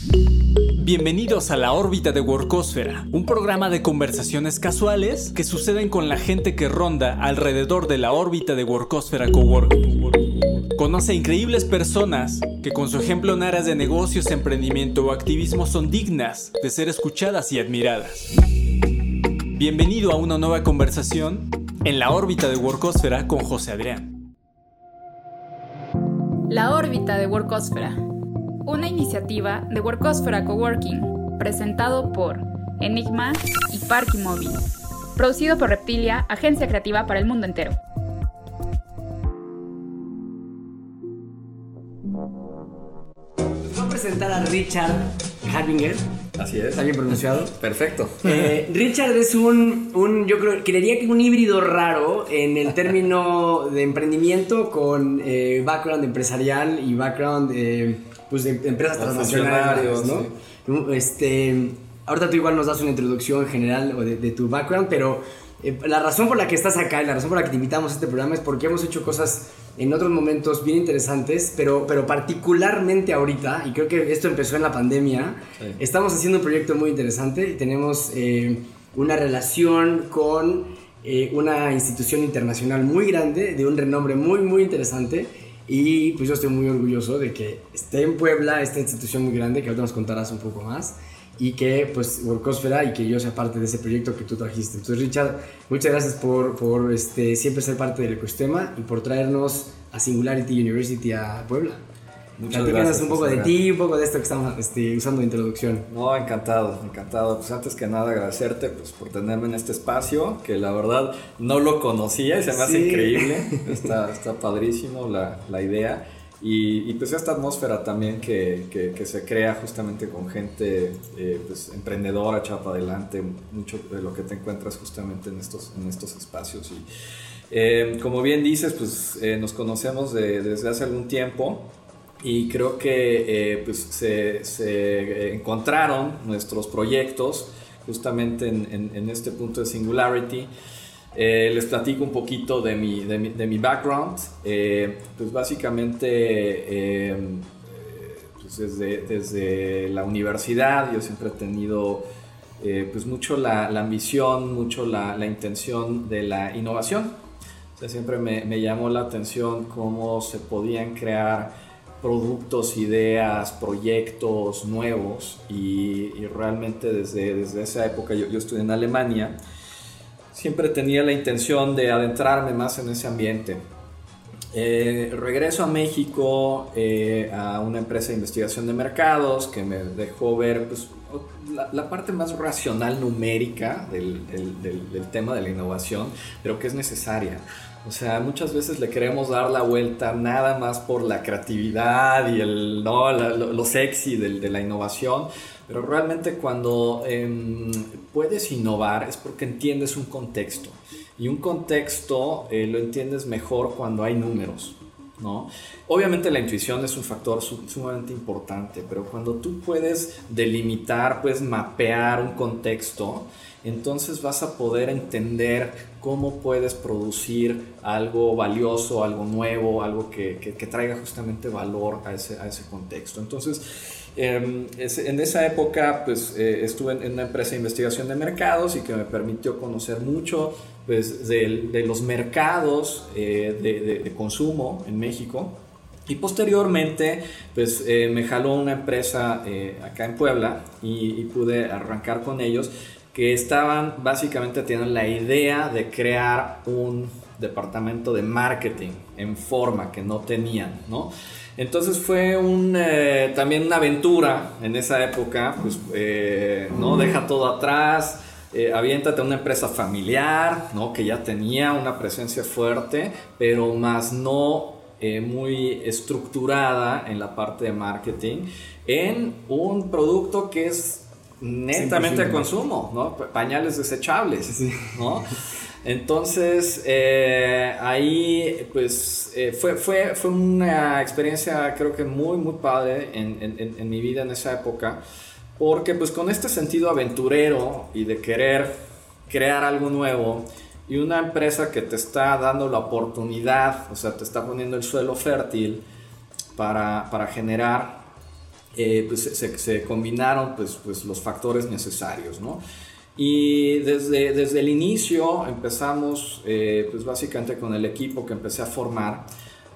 Bienvenidos a la órbita de Workosfera, un programa de conversaciones casuales que suceden con la gente que ronda alrededor de la órbita de Workosfera Coworking. Conoce a increíbles personas que con su ejemplo en áreas de negocios, emprendimiento o activismo son dignas de ser escuchadas y admiradas. Bienvenido a una nueva conversación en la órbita de Workosfera con José Adrián. La órbita de Workosfera, una iniciativa de Workosfera Coworking, presentado por Enigma y Parky Móvil, producido por Reptilia, agencia creativa para el mundo entero. voy a presentar a Richard Harbinger. Así es. ¿Está bien pronunciado? Perfecto. Eh, Richard es un, un, yo creo, creería que un híbrido raro en el término de emprendimiento con eh, background empresarial y background eh, pues de empresas transnacionales, ¿no? Este, ahorita tú igual nos das una introducción general de, de tu background, pero eh, la razón por la que estás acá y la razón por la que te invitamos a este programa es porque hemos hecho cosas en otros momentos bien interesantes, pero, pero particularmente ahorita, y creo que esto empezó en la pandemia, estamos haciendo un proyecto muy interesante. Tenemos eh, una relación con eh, una institución internacional muy grande, de un renombre muy, muy interesante. Y pues yo estoy muy orgulloso de que esté en Puebla esta institución muy grande, que ahorita nos contarás un poco más y que pues Workosfera y que yo sea parte de ese proyecto que tú trajiste. Entonces Richard, muchas gracias por, por este, siempre ser parte del ecosistema y por traernos a Singularity University a Puebla. Muchas gracias. un poco de ti, un poco de esto que estamos este, usando de introducción. No, encantado, encantado. Pues antes que nada agradecerte pues, por tenerme en este espacio, que la verdad no lo conocía y se me hace increíble. Está, está padrísimo la, la idea. Y, pues esta atmósfera también que, que, se crea justamente con gente eh, pues, emprendedora, echada para adelante, mucho de lo que te encuentras justamente en estos, en estos espacios. Y eh, como bien dices, pues eh, nos conocemos desde hace algún tiempo y creo que pues, se, se, encontraron nuestros proyectos justamente en, en este punto de Singularity. Eh, les platico un poquito de mi, de mi, de mi background. Eh, pues básicamente, eh, pues desde, desde, la universidad yo siempre he tenido pues mucho la, la ambición, mucho la, la, intención de la innovación. O sea, siempre me, me, llamó la atención cómo se podían crear productos, ideas, proyectos nuevos y, realmente desde, desde esa época yo, yo estudié en Alemania siempre tenía la intención de adentrarme más en ese ambiente. Eh, regreso a México eh, a una empresa de investigación de mercados que me dejó ver pues, la, parte más racional numérica del, tema de la innovación, pero que es necesaria. O sea, muchas veces le queremos dar la vuelta nada más por la creatividad y el, ¿no? lo, sexy de la innovación, pero realmente cuando em, puedes innovar es porque entiendes un contexto. Y un contexto eh, lo entiendes mejor cuando hay números. Obviamente la intuición es un factor sumamente importante, pero cuando tú puedes delimitar, puedes mapear un contexto, entonces vas a poder entender cómo puedes producir algo valioso, algo nuevo, algo que, que, que traiga justamente valor a ese, a ese contexto. Entonces, Em, en esa época pues eh, estuve en, una empresa de investigación de mercados y que me permitió conocer mucho pues, de, los mercados eh, de, consumo en México. Y posteriormente pues eh, me jaló una empresa acá en Puebla y, y pude arrancar con ellos que estaban básicamente teniendo la idea de crear un departamento de marketing en forma que no tenían, ¿no? Entonces fue un, eh, también una aventura en esa época, pues, eh, ¿no? Deja todo atrás, eh, aviéntate a una empresa familiar, ¿no? Que ya tenía una presencia fuerte, pero más no muy estructurada en la parte de marketing, en un producto que es netamente de consumo, ¿no? Pañales desechables, ¿no? Entonces, eh, ahí pues eh, fue, fue, fue, una experiencia creo que muy, muy padre en, en, en, mi vida en esa época, porque pues con este sentido aventurero y de querer crear algo nuevo, y una empresa que te está dando la oportunidad, o sea, te está poniendo el suelo fértil para, para generar eh, pues se, combinaron pues, pues los factores necesarios, ¿no? Y desde, desde el inicio empezamos, eh, pues básicamente con el equipo que empecé a formar,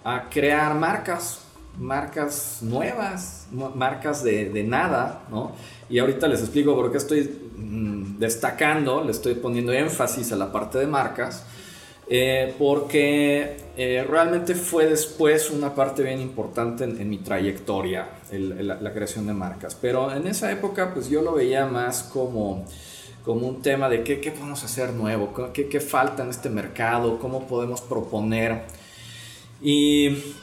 a crear marcas, marcas nuevas, marcas de, de nada, ¿no? Y ahorita les explico por qué estoy mm, destacando, le estoy poniendo énfasis a la parte de marcas, eh, porque eh, realmente fue después una parte bien importante en, mi trayectoria, la, creación de marcas. Pero en esa época pues yo lo veía más como, como un tema de qué, qué podemos hacer nuevo, qué, qué falta en este mercado, cómo podemos proponer. Y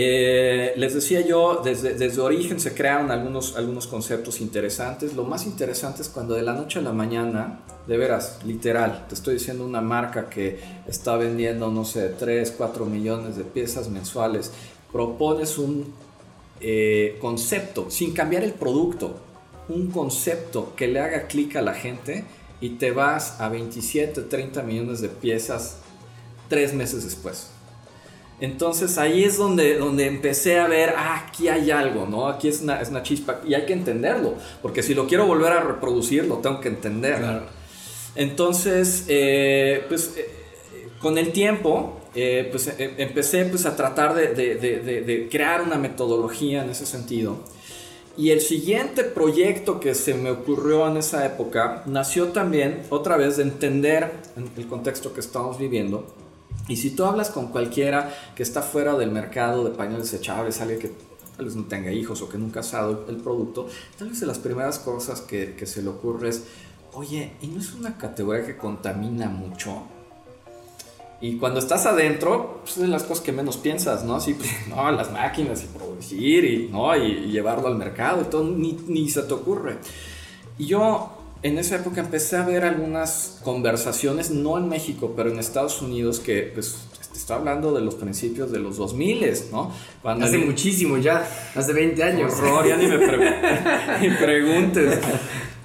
eh, les decía yo, desde, desde origen se crearon algunos, algunos conceptos interesantes. Lo más interesante es cuando de la noche a la mañana, de veras, literal, te estoy diciendo una marca que está vendiendo, no sé, 3, 4 millones de piezas mensuales, propones un eh, concepto, sin cambiar el producto, un concepto que le haga clic a la gente y te vas a 27, 30 millones de piezas tres meses después. Entonces ahí es donde, donde empecé a ver, ah, aquí hay algo, ¿no? Aquí es una, es una chispa y hay que entenderlo, porque si lo quiero volver a reproducir, lo tengo que entender. Entonces, eh, pues eh, con el tiempo, eh, pues empecé pues, a tratar de, de, de, de, crear una metodología en ese sentido. Y el siguiente proyecto que se me ocurrió en esa época nació también otra vez de entender el contexto que estamos viviendo y si tú hablas con cualquiera que está fuera del mercado de pañales desechables, alguien que tal vez no tenga hijos o que nunca ha usado el producto, tal vez de las primeras cosas que, que se le ocurre es, oye, ¿y no es una categoría que contamina mucho? Y cuando estás adentro, pues es de las cosas que menos piensas, ¿no? Así, pues, no, las máquinas y producir y, ¿no? y, llevarlo al mercado y todo, ni, ni se te ocurre. Y yo en esa época empecé a ver algunas conversaciones, no en México, pero en Estados Unidos, que pues estoy hablando de los principios de los 2000, ¿no? hace muchísimo ya, hace 20 años. Horror, ya ni me, preguntes.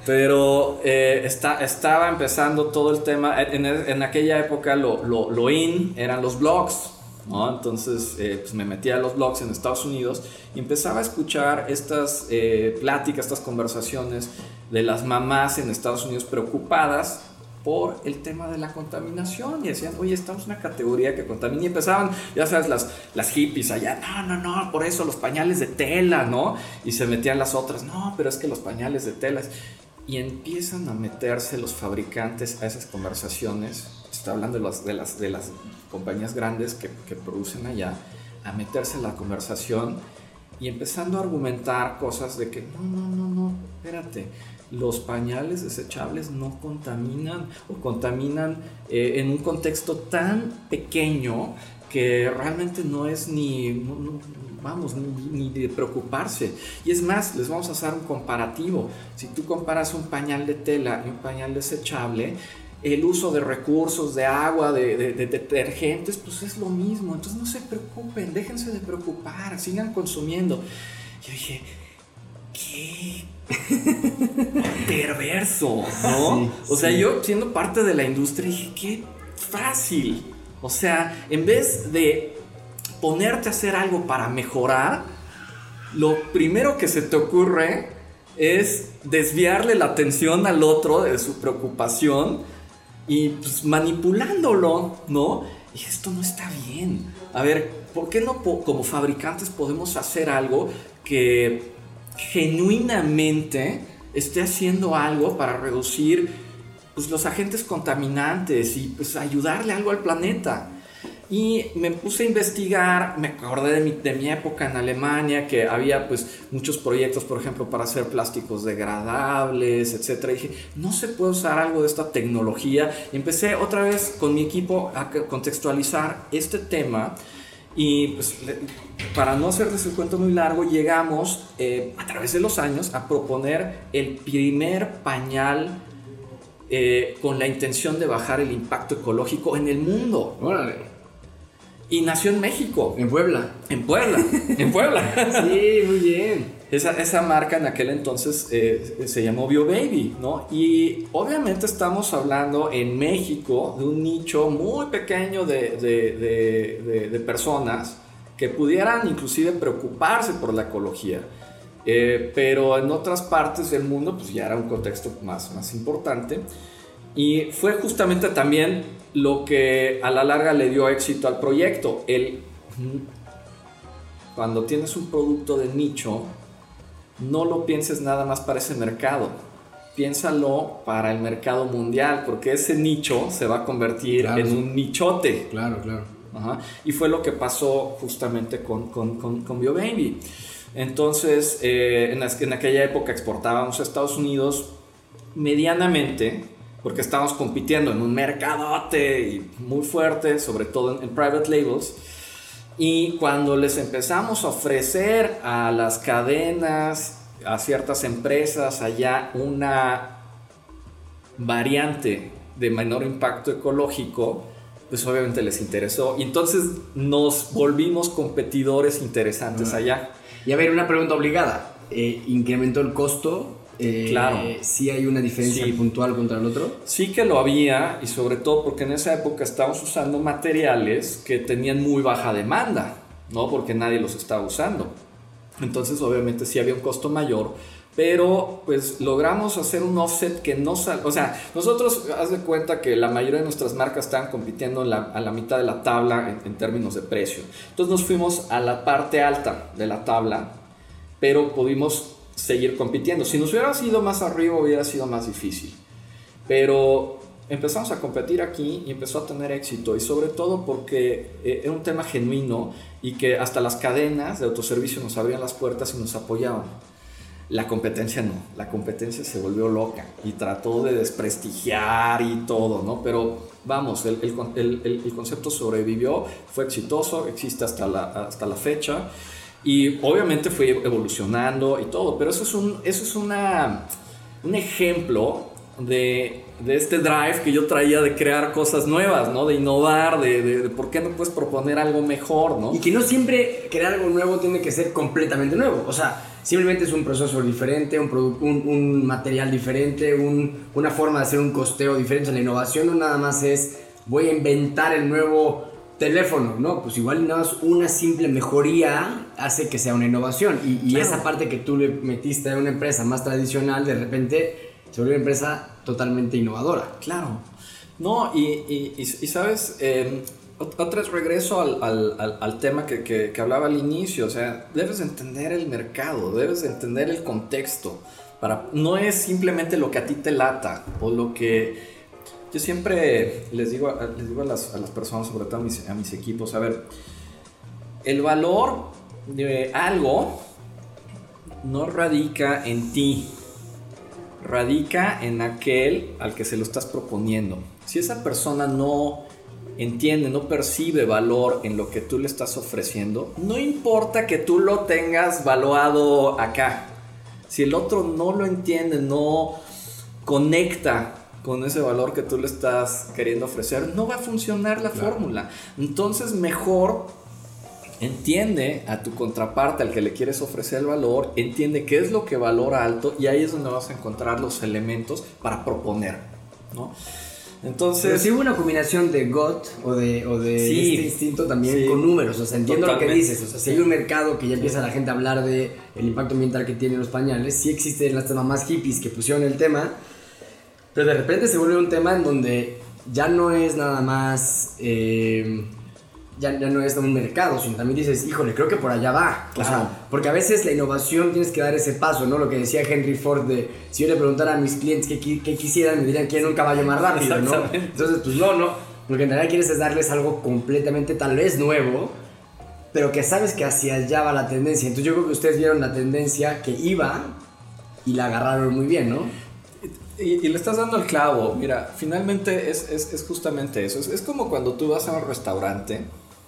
Pero eh, está, estaba empezando todo el tema, en, en aquella época lo, lo, lo, in eran los blogs, ¿no? Entonces eh, pues me metía a los blogs en Estados Unidos y empezaba a escuchar estas eh, pláticas, estas conversaciones de las mamás en Estados Unidos preocupadas por el tema de la contaminación y decían, oye, estamos en una categoría que contamina y empezaban, ya sabes, las, las hippies allá, no, no, no, por eso los pañales de tela, ¿no? Y se metían las otras, no, pero es que los pañales de tela y empiezan a meterse los fabricantes a esas conversaciones, está hablando de, las, de, las, de las compañías grandes que, que, producen allá, a meterse en la conversación y empezando a argumentar cosas de que no, no, no, no, espérate, los pañales desechables no contaminan o contaminan eh, en un contexto tan pequeño que realmente no es ni, vamos, ni, de preocuparse. Y es más, les vamos a hacer un comparativo. Si tú comparas un pañal de tela y un pañal desechable, el uso de recursos, de agua, de, detergentes, pues es lo mismo. Entonces no se preocupen, déjense de preocupar, sigan consumiendo. Yo dije, qué perverso, ¿no? o sea, yo siendo parte de la industria dije, qué fácil. O sea, en vez de ponerte a hacer algo para mejorar, lo primero que se te ocurre es desviarle la atención al otro de su preocupación y pues manipulándolo, ¿no? Y esto no está bien. A ver, ¿por qué no como fabricantes podemos hacer algo que genuinamente esté haciendo algo para reducir pues, los agentes contaminantes y pues ayudarle algo al planeta. Y me puse a investigar, me acordé de mi, de mi, época en Alemania, que había pues muchos proyectos, por ejemplo, para hacer plásticos degradables, etc. Y dije, no se puede usar algo de esta tecnología. Y empecé otra vez con mi equipo a contextualizar este tema. Y pues, para no hacerles el cuento muy largo, llegamos eh, a través de los años a proponer el primer pañal eh, con la intención de bajar el impacto ecológico en el mundo. Órale. Y nació en México. En Puebla. En Puebla. en Puebla. sí, muy bien. Esa, esa, marca en aquel entonces eh, se llamó Bio Baby, ¿no? Y obviamente estamos hablando en México de un nicho muy pequeño de, de, de, de personas que pudieran inclusive preocuparse por la ecología. Eh, pero en otras partes del mundo pues ya era un contexto más, más importante. Y fue justamente también lo que a la larga le dio éxito al proyecto. El, cuando tienes un producto de nicho, no lo pienses nada más para ese mercado. Piénsalo para el mercado mundial, porque ese nicho se va a convertir en un nichote. Claro, claro. Y fue lo que pasó justamente con, con, con, BioBaby. Entonces, eh, en, en, aquella época exportábamos a Estados Unidos medianamente, porque estábamos compitiendo en un mercadote muy fuerte, sobre todo en, en private labels. Y cuando les empezamos a ofrecer a las cadenas, a ciertas empresas allá, una variante de menor impacto ecológico, pues obviamente les interesó. Y entonces nos volvimos competidores interesantes allá. Y a ver, una pregunta obligada. Eh, ¿Incrementó el costo? Eh, claro. ¿Sí hay una diferencia puntual contra el otro? Sí que lo había y sobre todo porque en esa época estábamos usando materiales que tenían muy baja demanda, ¿no? Porque nadie los estaba usando. Entonces obviamente sí había un costo mayor, pero pues logramos hacer un offset que no sale, o sea, nosotros haz de cuenta que la mayoría de nuestras marcas estaban compitiendo a la mitad de la tabla en, términos de precio. Entonces nos fuimos a la parte alta de la tabla, pero pudimos seguir compitiendo. Si nos hubiera sido más arriba hubiera sido más difícil. Pero empezamos a competir aquí y empezó a tener éxito y sobre todo porque eh, era un tema genuino y que hasta las cadenas de autoservicio nos abrían las puertas y nos apoyaban. La competencia no, la competencia se volvió loca y trató de desprestigiar y todo, ¿no? Pero vamos, el, el, el, concepto sobrevivió, fue exitoso, existe hasta la, hasta la fecha y obviamente fue evolucionando y todo, pero eso es un, eso es una, un ejemplo de, de, este drive que yo traía de crear cosas nuevas, ¿no? De innovar, de, de, por qué no puedes proponer algo mejor, ¿no? Y que no siempre crear algo nuevo tiene que ser completamente nuevo, o sea Simplemente es un proceso diferente, un, un, un material diferente, un, una forma de hacer un costeo diferente. La innovación no nada más es voy a inventar el nuevo teléfono, ¿no? Pues igual nada más una simple mejoría hace que sea una innovación. Y, y esa parte que tú le metiste a una empresa más tradicional, de repente se vuelve una empresa totalmente innovadora. Claro. No, y, y, y sabes, eh, otra vez regreso al, al, al tema que, que, que, hablaba al inicio, o sea, debes entender el mercado, debes entender el contexto. Para, no es simplemente lo que a ti te lata o lo que... Yo siempre les digo, les digo a, las, a las personas, sobre todo a mis, a mis equipos, a ver, el valor de algo no radica en ti, radica en aquel al que se lo estás proponiendo. Si esa persona no entiende, no percibe valor en lo que tú le estás ofreciendo, no importa que tú lo tengas valuado acá. Si el otro no lo entiende, no conecta con ese valor que tú le estás queriendo ofrecer, no va a funcionar la fórmula. Entonces mejor entiende a tu contraparte al que le quieres ofrecer el valor, entiende qué es lo que valora alto y ahí es donde vas a encontrar los elementos para proponer, ¿no? Entonces. Pero sí hubo una combinación de GOT o de, o de este instinto también con números. O sea, entiendo lo que dices. O sea, si hay un mercado que ya empieza la gente a hablar de el impacto ambiental que tienen los pañales, sí existen las mamás hippies que pusieron el tema. Pero de repente se vuelve un tema en donde ya no es nada más. Eh, ya, no es un mercado, sino también dices, híjole, creo que por allá va. O sea, porque a veces la innovación tienes que dar ese paso, ¿no? Lo que decía Henry Ford de, si yo le preguntara a mis clientes qué, qué quisieran, me dirían quieren un caballo más rápido, ¿no? Entonces, pues no, no. Lo que en realidad quieres es darles algo completamente tal vez nuevo, pero que sabes que hacia allá va la tendencia. Entonces yo creo que ustedes vieron la tendencia que iba y la agarraron muy bien, ¿no? Y, le estás dando el clavo. Mira, finalmente es, es, es justamente eso. Es, es, como cuando tú vas a un restaurante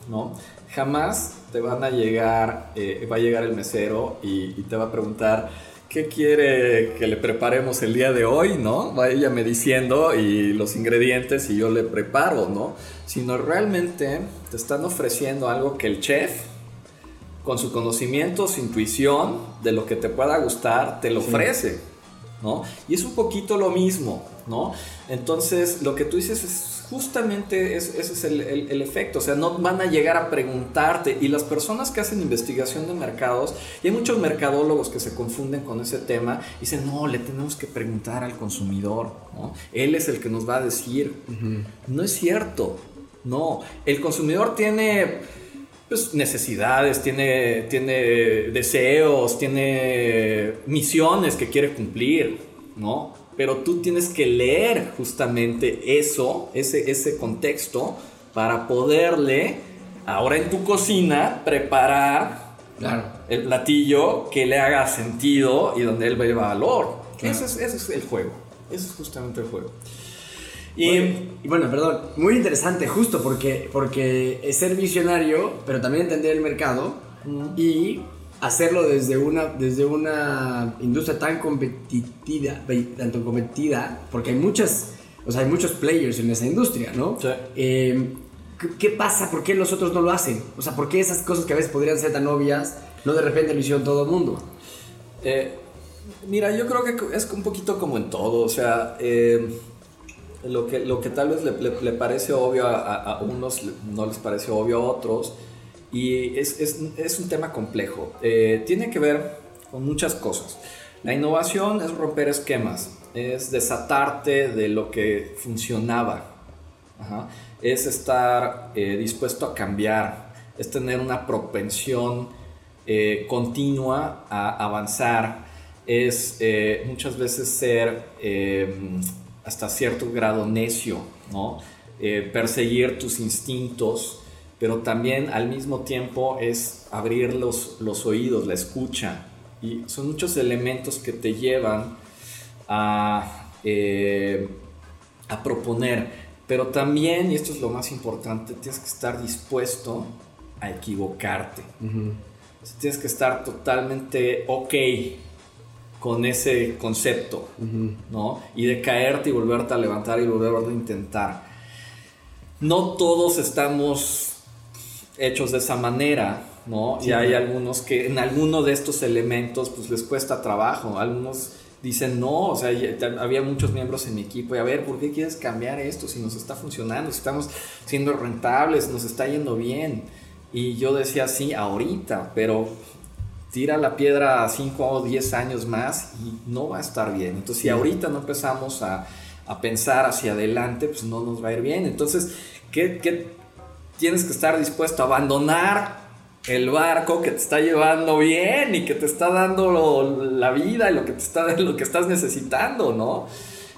¿no? Jamás te van a llegar, eh, va a llegar el mesero y, te va a preguntar, ¿qué quiere que le preparemos el día de hoy, no? me diciendo y los ingredientes y yo le preparo, ¿no? Sino realmente te están ofreciendo algo que el chef, con su conocimiento, su intuición de lo que te pueda gustar, te lo ofrece, ¿no? Y es un poquito lo mismo, ¿no? Entonces, lo que tú dices es justamente ese es el, el, efecto, o sea, no van a llegar a preguntarte y las personas que hacen investigación de mercados, y hay muchos mercadólogos que se confunden con ese tema, y dicen, no, le tenemos que preguntar al consumidor, ¿no? Él es el que nos va a decir, no es cierto, no, el consumidor tiene pues, necesidades, tiene, tiene deseos, tiene misiones que quiere cumplir, ¿no? Pero tú tienes que leer justamente eso, ese, ese contexto, para poderle, ahora en tu cocina, preparar el platillo que le haga sentido y donde él vea valor. Ese, es, ese es el juego. Ese es justamente el juego. Y, bueno, perdón, muy interesante justo porque, porque es ser visionario, pero también entender el mercado y hacerlo desde una, desde una industria tan competitiva, tanto competida, porque hay muchas, o sea, hay muchos players en esa industria, ¿no? Em, ¿qué, pasa? ¿Por qué los otros no lo hacen? O sea, ¿por qué esas cosas que a veces podrían ser tan obvias, no de repente lo hicieron todo el mundo? Eh, mira, yo creo que es un poquito como en todo, o sea... Em, lo que, lo que tal vez le, parece obvio a, unos, no les parece obvio a otros, y es, es, es un tema complejo. Eh, tiene que ver con muchas cosas. La innovación es romper esquemas, es desatarte de lo que funcionaba, es estar eh, dispuesto a cambiar, es tener una propensión eh, continua a avanzar, es muchas veces ser hasta cierto grado necio, ¿no? Eh, perseguir tus instintos, pero también al mismo tiempo es abrir los, los oídos, la escucha. Y son muchos elementos que te llevan a, eh, a proponer. Pero también, y esto es lo más importante, tienes que estar dispuesto a equivocarte. Tienes que estar totalmente ok con ese concepto, ¿no? Y de caerte y volverte a levantar y volver a intentar. No todos estamos hechos de esa manera, ¿no? y hay algunos que en alguno de estos elementos pues les cuesta trabajo, algunos dicen no, o sea, había muchos miembros en mi equipo y a ver, ¿por qué quieres cambiar esto si nos está funcionando, si estamos siendo rentables, nos está yendo bien? Y yo decía, sí, ahorita, pero tira la piedra 5 o 10 años más y no va a estar bien. Entonces, si ahorita no empezamos a, a, pensar hacia adelante, pues no nos va a ir bien. Entonces, ¿qué, ¿qué, tienes que estar dispuesto a abandonar el barco que te está llevando bien y que te está dando la vida y lo que, te está, lo que estás necesitando, ¿no?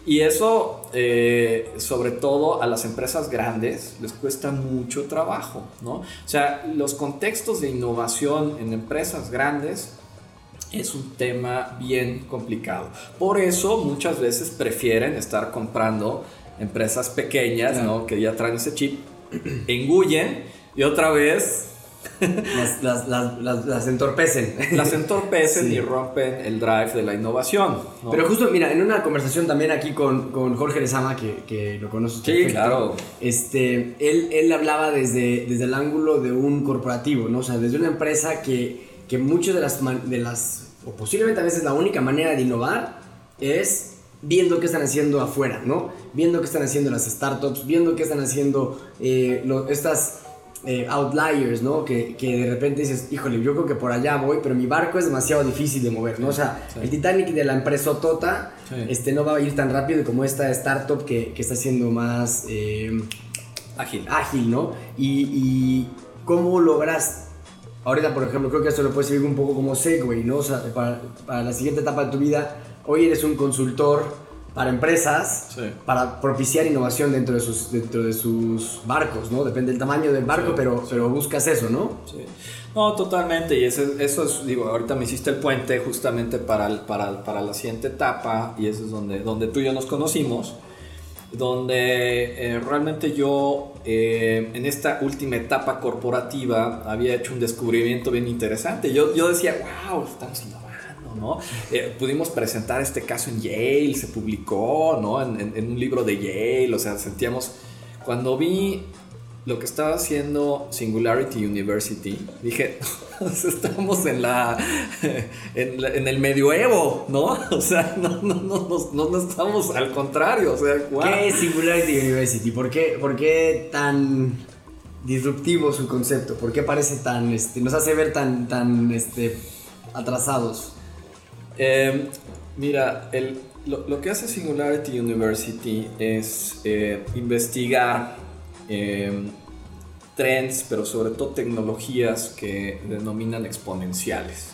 Y eso, eh, sobre todo a las empresas grandes, les cuesta mucho trabajo, ¿no? O sea, los contextos de innovación en empresas grandes es un tema bien complicado. Por eso muchas veces prefieren estar comprando empresas pequeñas, ¿no? Que ya traen ese chip, engullen y otra vez las, las, las, las, entorpecen. Las entorpecen y rompen el drive de la innovación. Pero justo, mira, en una conversación también aquí con, con Jorge Lezama, que, que lo conoces. Sí, claro. Este, él, él hablaba desde, desde el ángulo de un corporativo, ¿no? O sea, desde una empresa que, que muchas de las, de las, o posiblemente a veces la única manera de innovar es viendo qué están haciendo afuera, ¿no? Viendo qué están haciendo las startups, viendo qué están haciendo eh, estas eh, outliers, ¿no? Que, que, de repente dices, híjole, yo creo que por allá voy, pero mi barco es demasiado difícil de mover, ¿no? O sea, el Titanic de la empresa Tota este, no va a ir tan rápido como esta startup que, que está siendo más eh, ágil. ágil, ¿no? Y, y, cómo logras, ahorita por ejemplo, creo que esto lo puedes servir un poco como segue, ¿no? O sea, para, para la siguiente etapa de tu vida, hoy eres un consultor para empresas para propiciar innovación dentro de sus dentro de sus barcos, ¿no? Depende del tamaño del barco, pero, pero buscas eso, ¿no? Sí. No, totalmente. Y eso, eso es, digo, ahorita me hiciste el puente justamente para, para, para la siguiente etapa y eso es donde, donde tú y yo nos conocimos donde eh, realmente yo eh, en esta última etapa corporativa había hecho un descubrimiento bien interesante. Yo, yo decía, wow, estamos innovando eh, pudimos presentar este caso en Yale, se publicó, ¿no? En, un libro de Yale, o sea, sentíamos... Cuando vi lo que estaba haciendo Singularity University, dije, estamos en la, en, el medioevo, ¿no? O sea, no, no, no, no, estamos al contrario. O sea, ¿Qué es Singularity University? ¿Por qué, ¿Por qué tan disruptivo su concepto? ¿Por qué parece tan, este, nos hace ver tan, tan este, atrasados? Em, mira, lo, que hace Singularity University es eh, investigar em, trends, pero sobre todo tecnologías que denominan exponenciales.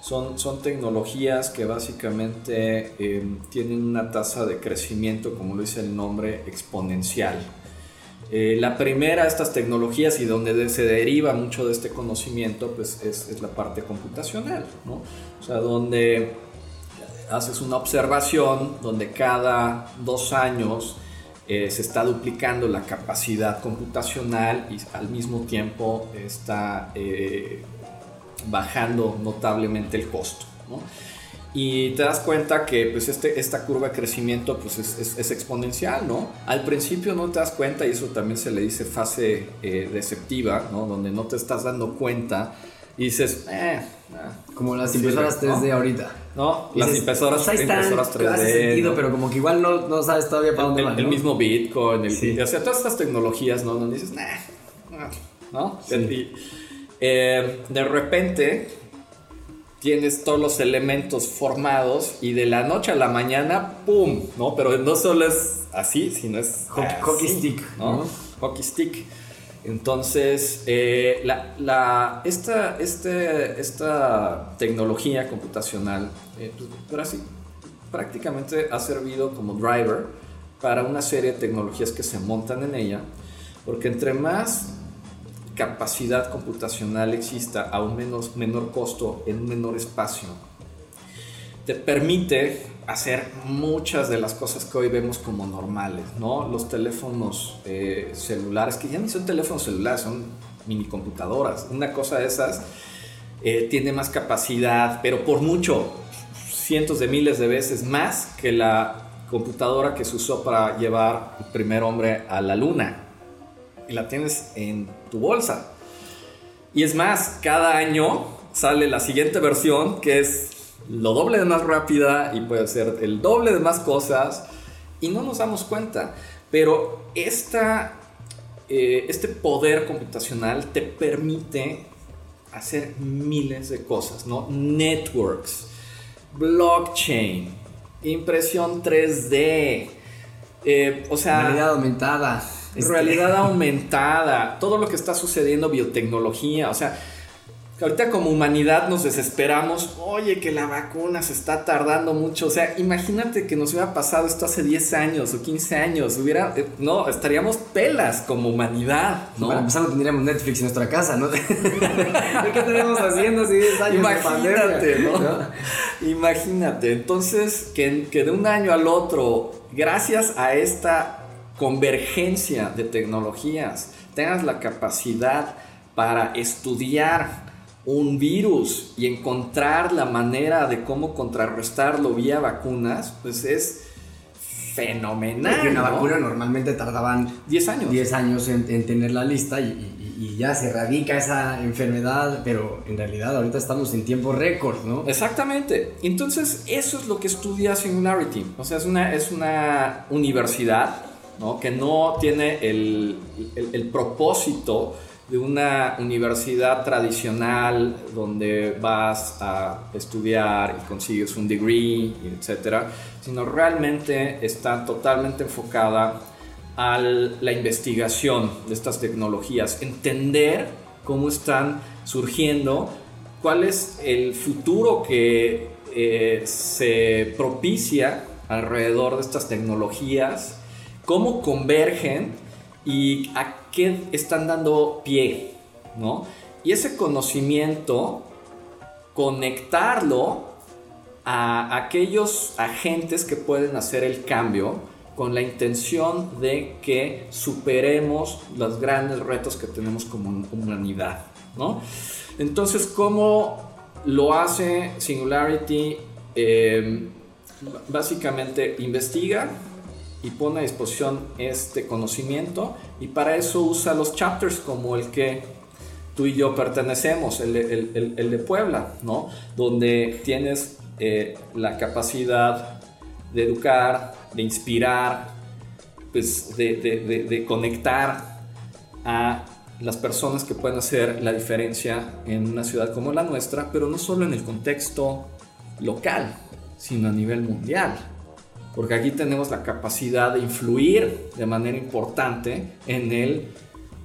Son, tecnologías que básicamente em, tienen una tasa de crecimiento, como lo dice el nombre, exponencial. Eh, la primera de estas tecnologías y donde se deriva mucho de este conocimiento pues es, la parte computacional. O sea, donde haces una observación donde cada dos años eh, se está duplicando la capacidad computacional y al mismo tiempo está eh, bajando notablemente el costo. Y te das cuenta que pues, este, esta curva de crecimiento pues, es, exponencial, ¿no? Al principio no te das cuenta y eso también se le dice fase eh, deceptiva, ¿no? Donde no te estás dando cuenta y dices, eh, ah, como las impresoras 3D ahorita. ¿no? Las impresoras, pues impresoras 3D. Hace sentido, pero como que igual no, no sabes todavía para dónde el, van. El mismo Bitcoin, el, o sea, todas estas tecnologías, ¿no? Donde dices, nah, ¿no? Eh, de repente tienes todos los elementos formados y de la noche a la mañana, ¡pum! ¿no? Pero no solo es así, sino es hockey, stick, ¿no? Hockey stick. Entonces, eh, este, esta tecnología computacional eh, pues, prácticamente ha servido como driver para una serie de tecnologías que se montan en ella, porque entre más capacidad computacional exista a un menos, menor costo en un menor espacio, te permite hacer muchas de las cosas que hoy vemos como normales, ¿no? Los teléfonos eh, celulares, que ya ni son teléfonos celulares, son mini computadoras. Una cosa de esas eh, tiene más capacidad, pero por mucho, cientos de miles de veces más que la computadora que se usó para llevar el primer hombre a la luna. Y la tienes en tu bolsa. Y es más, cada año sale la siguiente versión que es lo doble de más rápida y puede ser el doble de más cosas y no nos damos cuenta. Pero esta, eh, este poder computacional te permite hacer miles de cosas, ¿no? Networks, blockchain, impresión 3D, eh, o sea... Realidad aumentada. Realidad aumentada, todo lo que está sucediendo, biotecnología, o sea Ahorita como humanidad nos desesperamos, oye que la vacuna se está tardando mucho, o sea, imagínate que nos hubiera pasado esto hace 10 años o 15 años, hubiera, eh, no, estaríamos pelas como humanidad, ¿no? Para empezar no tendríamos Netflix en nuestra casa, ¿no? ¿Qué tenemos haciendo hace 10 años Imagínate, ¿no? Imagínate, entonces que, que de un año al otro, gracias a esta convergencia de tecnologías, tengas la capacidad para estudiar un virus y encontrar la manera de cómo contrarrestarlo vía vacunas, pues es fenomenal. una vacuna normalmente tardaban 10 años. 10 años en, tener la lista y, ya se erradica esa enfermedad, pero en realidad ahorita estamos en tiempo récord, ¿no? Exactamente. Entonces, eso es lo que estudia Singularity. O sea, es una, es una universidad ¿no? que no tiene el, el propósito de una universidad tradicional donde vas a estudiar y consigues un degree, etcétera, sino realmente está totalmente enfocada a la investigación de estas tecnologías, entender cómo están surgiendo, cuál es el futuro que eh, se propicia alrededor de estas tecnologías, cómo convergen y a qué están dando pie, ¿no? Y ese conocimiento, conectarlo a aquellos agentes que pueden hacer el cambio con la intención de que superemos los grandes retos que tenemos como humanidad, ¿no? Entonces, ¿cómo lo hace Singularity? Eh, básicamente investiga, y pone a disposición este conocimiento y para eso usa los chapters como el que tú y yo pertenecemos, el, de Puebla, ¿no? Donde tienes eh, la capacidad de educar, de inspirar, pues de, de conectar a las personas que pueden hacer la diferencia en una ciudad como la nuestra, pero no solo en el contexto local, sino a nivel mundial. Porque aquí tenemos la capacidad de influir de manera importante en el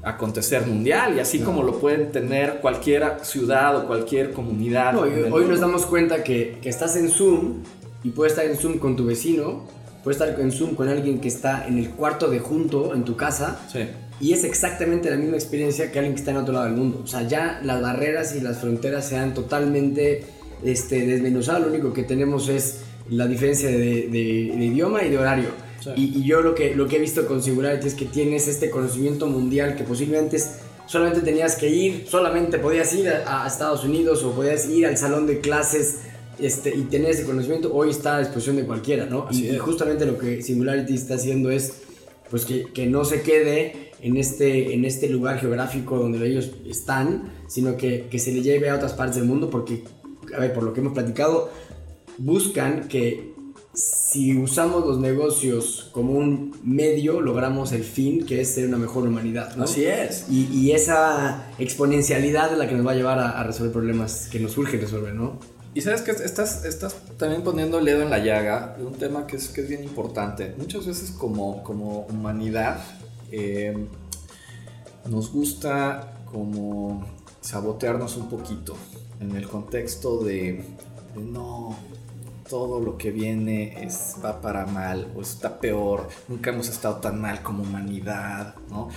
acontecer mundial y así como lo pueden tener cualquier ciudad o cualquier comunidad. hoy nos damos cuenta que, que, estás en Zoom y puedes estar en Zoom con tu vecino, puedes estar en Zoom con alguien que está en el cuarto de junto en tu casa. Sí. Y es exactamente la misma experiencia que alguien que está en otro lado del mundo. O sea, ya las barreras y las fronteras se han totalmente este, desmenuzado. Lo único que tenemos es la diferencia de, de, idioma y de horario. Y, yo lo que, lo que he visto con Singularity es que tienes este conocimiento mundial que posiblemente solamente tenías que ir, solamente podías ir a, Estados Unidos o podías ir al salón de clases este, y tener ese conocimiento. Hoy está a disposición de cualquiera, ¿no? Y, justamente lo que Singularity está haciendo es pues que, que, no se quede en este, en este lugar geográfico donde ellos están, sino que, que se le lleve a otras partes del mundo porque a ver, por lo que hemos platicado, buscan que si usamos los negocios como un medio, logramos el fin, que es ser una mejor humanidad. ¿no? Así es. Y, esa exponencialidad es la que nos va a llevar a, resolver problemas que nos urge resolver, ¿no? Y sabes que estás, estás también poniendo el dedo en la llaga de un tema que es, que es bien importante. Muchas veces como, como humanidad eh, nos gusta como sabotearnos un poquito en el contexto de, no, todo lo que viene es, va para mal o está peor, nunca hemos estado tan mal como humanidad, ¿no?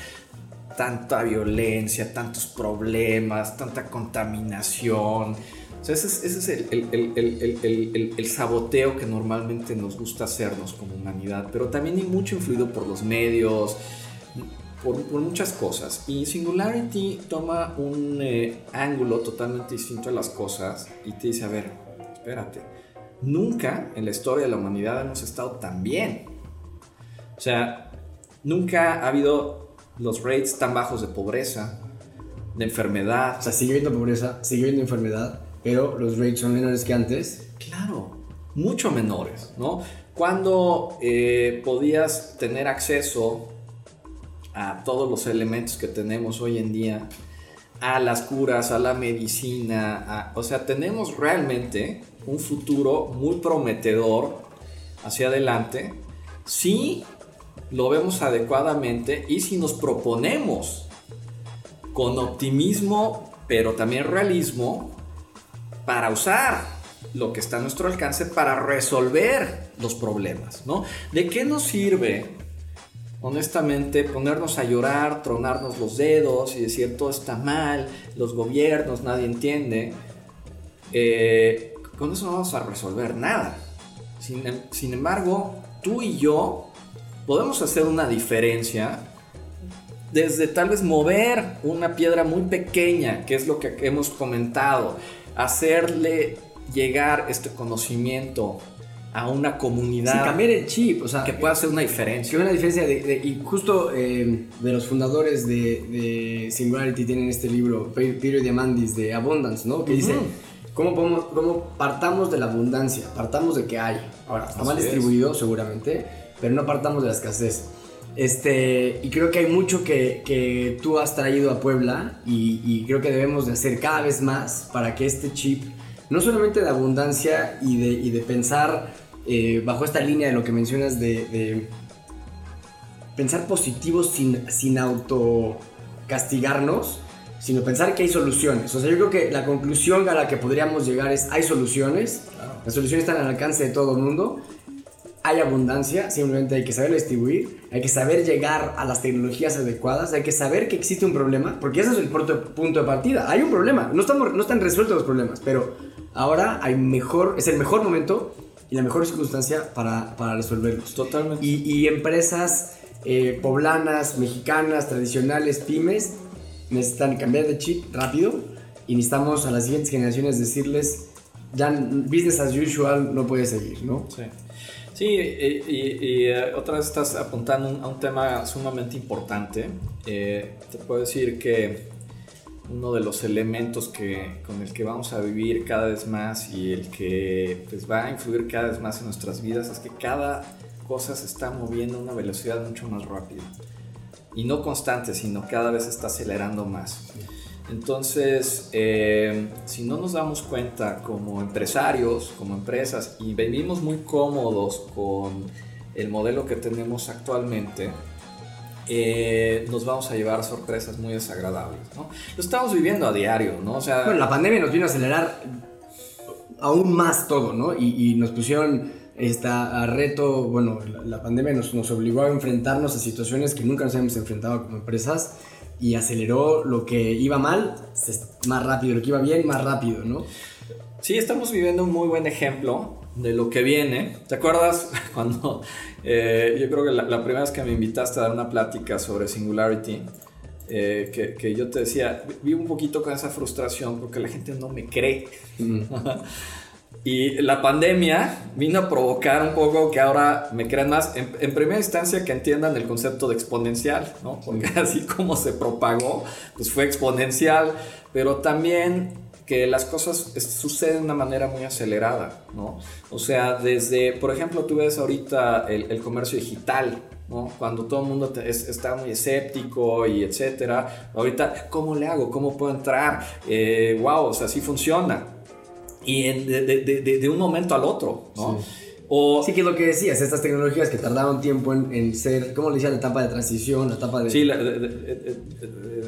Tanta violencia, tantos problemas, tanta contaminación. Ese es, el, saboteo que normalmente nos gusta hacernos como humanidad, pero también hay mucho influido por los medios, por, muchas cosas. Y Singularity toma un eh, ángulo totalmente distinto a las cosas y te dice, a ver, espérate, nunca en la historia de la humanidad hemos estado tan bien. O sea, nunca ha habido los rates tan bajos de pobreza, de enfermedad. O sea, sigue habiendo pobreza, sigue habiendo enfermedad, pero los rates son menores que antes. Claro, mucho menores, ¿no? Cuando eh, podías tener acceso a todos los elementos que tenemos hoy en día, a las curas, a la medicina, o sea, tenemos realmente un futuro muy prometedor hacia adelante si lo vemos adecuadamente y si nos proponemos con optimismo, pero también realismo, para usar lo que está a nuestro alcance para resolver los problemas, ¿no? ¿De qué nos sirve honestamente, ponernos a llorar, tronarnos los dedos y decir todo está mal, los gobiernos, nadie entiende, eh, con eso no vamos a resolver nada. Sin, sin, embargo, tú y yo podemos hacer una diferencia desde tal vez mover una piedra muy pequeña, que es lo que hemos comentado, hacerle llegar este conocimiento a una comunidad. Sin cambiar el chip, o sea. Que pueda hacer una diferencia. Una diferencia de, y justo eh, de los fundadores de, de, Singularity tienen este libro, Peter Diamandis, de Abundance, ¿no? Que dice, ¿cómo, podemos, ¿cómo partamos de la abundancia? Partamos de que hay. Ahora, está mal distribuido seguramente, pero no partamos de la escasez. Este, y creo que hay mucho que, que tú has traído a Puebla y, y creo que debemos de hacer cada vez más para que este chip no solamente de abundancia y de, y de pensar eh, bajo esta línea de lo que mencionas de, pensar positivo sin, sin auto castigarnos, sino pensar que hay soluciones. O sea, yo creo que la conclusión a la que podríamos llegar es hay soluciones, las soluciones están al alcance de todo el mundo, hay abundancia, simplemente hay que saber distribuir, hay que saber llegar a las tecnologías adecuadas, hay que saber que existe un problema, porque ese es el punto de partida. Hay un problema, no, estamos, no están resueltos los problemas, pero ahora hay mejor, es el mejor momento y la mejor circunstancia para, para resolverlos. Totalmente. Y, empresas eh, poblanas, mexicanas, tradicionales, pymes, necesitan cambiar de chip rápido y necesitamos a las siguientes generaciones decirles, ya business as usual no puede seguir, ¿no? Sí. Sí, y, eh, otra vez estás apuntando a un tema sumamente importante. Eh, te puedo decir que uno de los elementos que, con el que vamos a vivir cada vez más y el que pues, va a influir cada vez más en nuestras vidas es que cada cosa se está moviendo a una velocidad mucho más rápida. Y no constante, sino cada vez está acelerando más. Entonces, eh, si no nos damos cuenta como empresarios, como empresas, y vivimos muy cómodos con el modelo que tenemos actualmente, eh, nos vamos a llevar sorpresas muy desagradables, ¿no? Lo estamos viviendo a diario, ¿no? O sea, bueno, la pandemia nos vino a acelerar aún más todo, ¿no? Y, nos pusieron esta, a reto, bueno, la, pandemia nos, nos, obligó a enfrentarnos a situaciones que nunca nos habíamos enfrentado como empresas y aceleró lo que iba mal más rápido, lo que iba bien más rápido, ¿no? Sí, estamos viviendo un muy buen ejemplo de lo que viene. ¿Te acuerdas cuando eh, yo creo que la, primera vez que me invitaste a dar una plática sobre Singularity, eh, que, que, yo te decía, vivo un poquito con esa frustración porque la gente no me cree. y la pandemia vino a provocar un poco que ahora me crean más, en, en, primera instancia que entiendan el concepto de exponencial, ¿no? Porque así como se propagó, pues fue exponencial, pero también que las cosas suceden de una manera muy acelerada, ¿no? O sea, desde, por ejemplo, tú ves ahorita el, comercio digital, ¿no? Cuando todo el mundo está muy escéptico y etcétera. Ahorita, ¿cómo le hago? ¿Cómo puedo entrar? Eh, wow, o sea, sí funciona. Y de, de, de, un momento al otro, ¿no? sí, que es lo que decías, estas tecnologías que tardaron tiempo en, ser, ¿cómo le decías? La etapa de transición, la etapa de... Sí, la,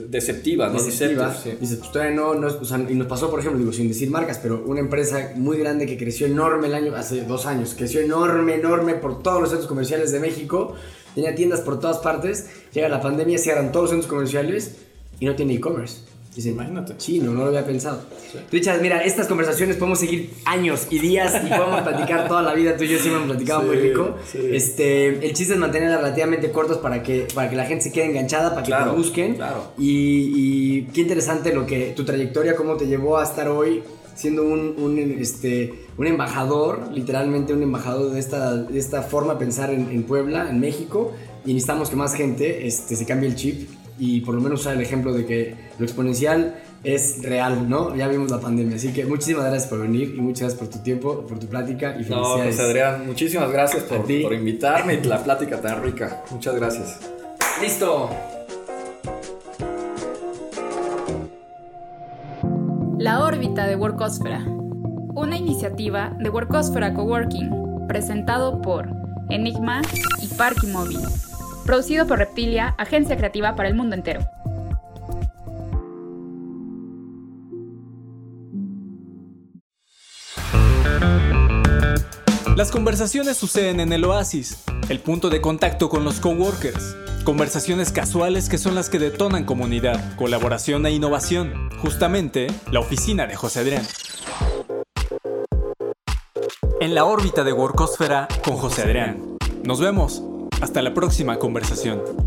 deceptiva, ¿no? Deceptiva. Sí. Dices, pues todavía no, no o sea, y nos pasó, por ejemplo, digo, sin decir marcas, pero una empresa muy grande que creció enorme el año, hace dos años, creció enorme, enorme por todos los centros comerciales de México, tenía tiendas por todas partes, llega la pandemia, cierran todos los centros comerciales y no tiene e-commerce. Dice, imagínate. Chino, no lo había pensado. Richard, mira, estas conversaciones podemos seguir años y días y podemos platicar toda la vida. Tú y yo siempre hemos platicado muy rico. Este, el chiste es mantenerlas relativamente cortos para que, para que la gente se quede enganchada, para que te busquen. Claro. Y, qué interesante lo que tu trayectoria, cómo te llevó a estar hoy siendo un, un, este, un embajador, literalmente un embajador de esta, de esta forma de pensar en, en Puebla, en México. Y necesitamos que más gente este, se cambie el chip y por lo menos usar el ejemplo de que lo exponencial es real, ¿no? Ya vimos la pandemia, así que muchísimas gracias por venir y muchas gracias por tu tiempo, por tu plática y felicidades. No, pues Adrián, muchísimas gracias por, por invitarme y la plática tan rica. Muchas gracias. ¡Listo! La órbita de Workosfera. Una iniciativa de Workosfera Coworking, presentado por Enigma y Parky Móvil. Producido por Reptilia, agencia creativa para el mundo entero. Las conversaciones suceden en el oasis, el punto de contacto con los coworkers. Conversaciones casuales que son las que detonan comunidad, colaboración e innovación. Justamente, la oficina de José Adrián. En la órbita de Workosfera con José Adrián. Nos vemos. Hasta la próxima conversación.